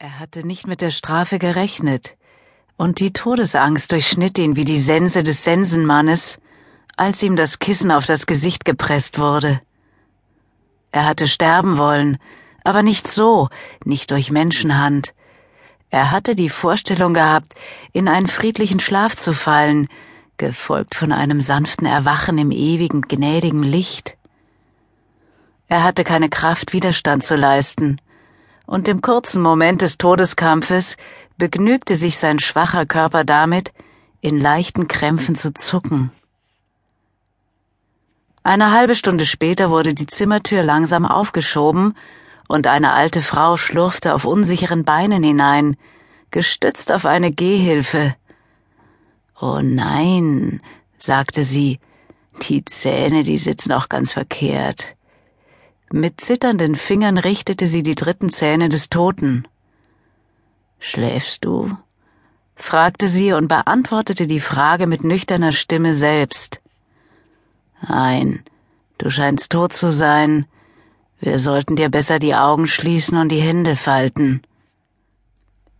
Er hatte nicht mit der Strafe gerechnet, und die Todesangst durchschnitt ihn wie die Sense des Sensenmannes, als ihm das Kissen auf das Gesicht gepresst wurde. Er hatte sterben wollen, aber nicht so, nicht durch Menschenhand. Er hatte die Vorstellung gehabt, in einen friedlichen Schlaf zu fallen, gefolgt von einem sanften Erwachen im ewigen, gnädigen Licht. Er hatte keine Kraft, Widerstand zu leisten, und im kurzen Moment des Todeskampfes begnügte sich sein schwacher Körper damit, in leichten Krämpfen zu zucken. Eine halbe Stunde später wurde die Zimmertür langsam aufgeschoben, und eine alte Frau schlurfte auf unsicheren Beinen hinein, gestützt auf eine Gehhilfe. Oh nein, sagte sie, die Zähne, die sitzen auch ganz verkehrt. Mit zitternden Fingern richtete sie die dritten Zähne des Toten. Schläfst du? fragte sie und beantwortete die Frage mit nüchterner Stimme selbst. Nein, du scheinst tot zu sein. Wir sollten dir besser die Augen schließen und die Hände falten.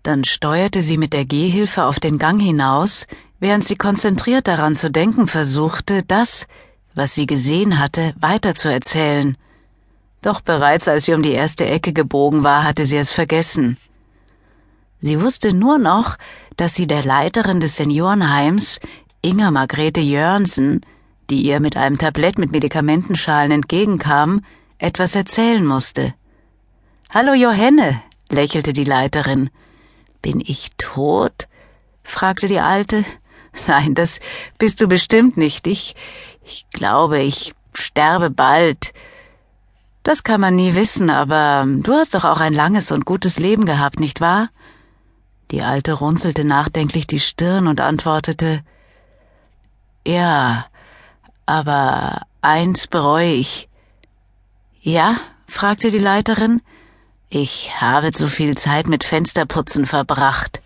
Dann steuerte sie mit der Gehhilfe auf den Gang hinaus, während sie konzentriert daran zu denken versuchte, das, was sie gesehen hatte, weiterzuerzählen. Doch bereits als sie um die erste Ecke gebogen war, hatte sie es vergessen. Sie wusste nur noch, dass sie der Leiterin des Seniorenheims, Inga Margrethe Jörnsen, die ihr mit einem Tablett mit Medikamentenschalen entgegenkam, etwas erzählen musste. Hallo Johanne, lächelte die Leiterin. Bin ich tot? fragte die Alte. Nein, das bist du bestimmt nicht. Ich, ich glaube, ich sterbe bald. Das kann man nie wissen, aber du hast doch auch ein langes und gutes Leben gehabt, nicht wahr? Die Alte runzelte nachdenklich die Stirn und antwortete Ja, aber eins bereue ich. Ja? fragte die Leiterin. Ich habe zu viel Zeit mit Fensterputzen verbracht.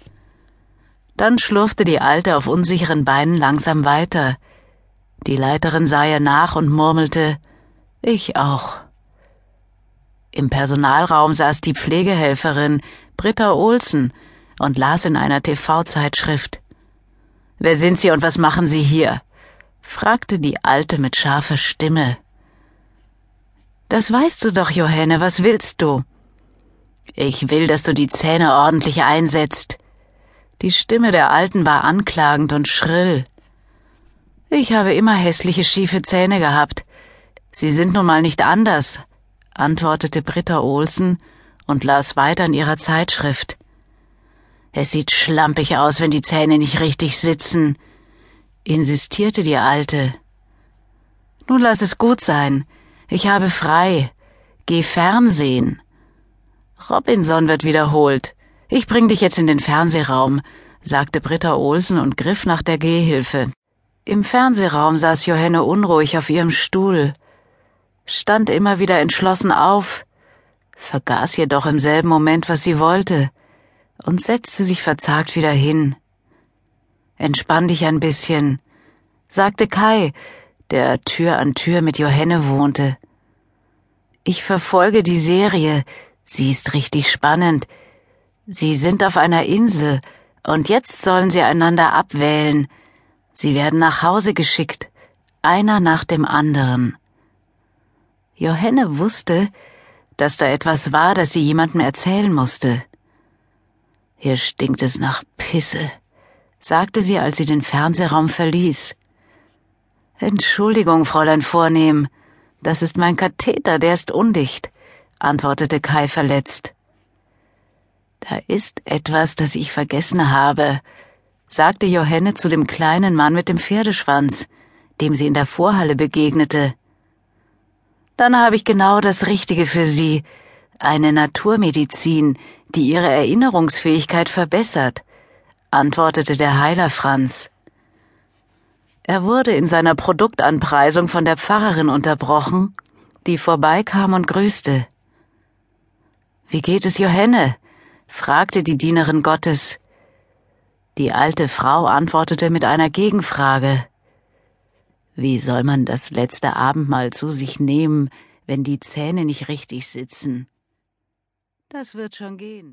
Dann schlurfte die Alte auf unsicheren Beinen langsam weiter. Die Leiterin sah ihr nach und murmelte Ich auch. Im Personalraum saß die Pflegehelferin Britta Olsen und las in einer TV-Zeitschrift. Wer sind Sie und was machen Sie hier? fragte die Alte mit scharfer Stimme. Das weißt du doch, Johanne, was willst du? Ich will, dass du die Zähne ordentlich einsetzt. Die Stimme der Alten war anklagend und schrill. Ich habe immer hässliche schiefe Zähne gehabt. Sie sind nun mal nicht anders, antwortete Britta Olsen und las weiter in ihrer Zeitschrift. Es sieht schlampig aus, wenn die Zähne nicht richtig sitzen, insistierte die Alte. Nun lass es gut sein. Ich habe frei. Geh Fernsehen. Robinson wird wiederholt. Ich bring dich jetzt in den Fernsehraum, sagte Britta Olsen und griff nach der Gehhilfe. Im Fernsehraum saß Johanne unruhig auf ihrem Stuhl stand immer wieder entschlossen auf, vergaß jedoch im selben Moment, was sie wollte, und setzte sich verzagt wieder hin. Entspann dich ein bisschen, sagte Kai, der Tür an Tür mit Johanne wohnte. Ich verfolge die Serie, sie ist richtig spannend. Sie sind auf einer Insel, und jetzt sollen sie einander abwählen. Sie werden nach Hause geschickt, einer nach dem anderen. Johanne wusste, dass da etwas war, das sie jemandem erzählen musste. Hier stinkt es nach Pisse, sagte sie, als sie den Fernsehraum verließ. Entschuldigung, Fräulein Vornehm, das ist mein Katheter, der ist undicht, antwortete Kai verletzt. Da ist etwas, das ich vergessen habe, sagte Johanne zu dem kleinen Mann mit dem Pferdeschwanz, dem sie in der Vorhalle begegnete. Dann habe ich genau das Richtige für Sie. Eine Naturmedizin, die Ihre Erinnerungsfähigkeit verbessert, antwortete der Heiler Franz. Er wurde in seiner Produktanpreisung von der Pfarrerin unterbrochen, die vorbeikam und grüßte. Wie geht es Johanne? fragte die Dienerin Gottes. Die alte Frau antwortete mit einer Gegenfrage. Wie soll man das letzte Abendmahl zu sich nehmen, wenn die Zähne nicht richtig sitzen? Das wird schon gehen.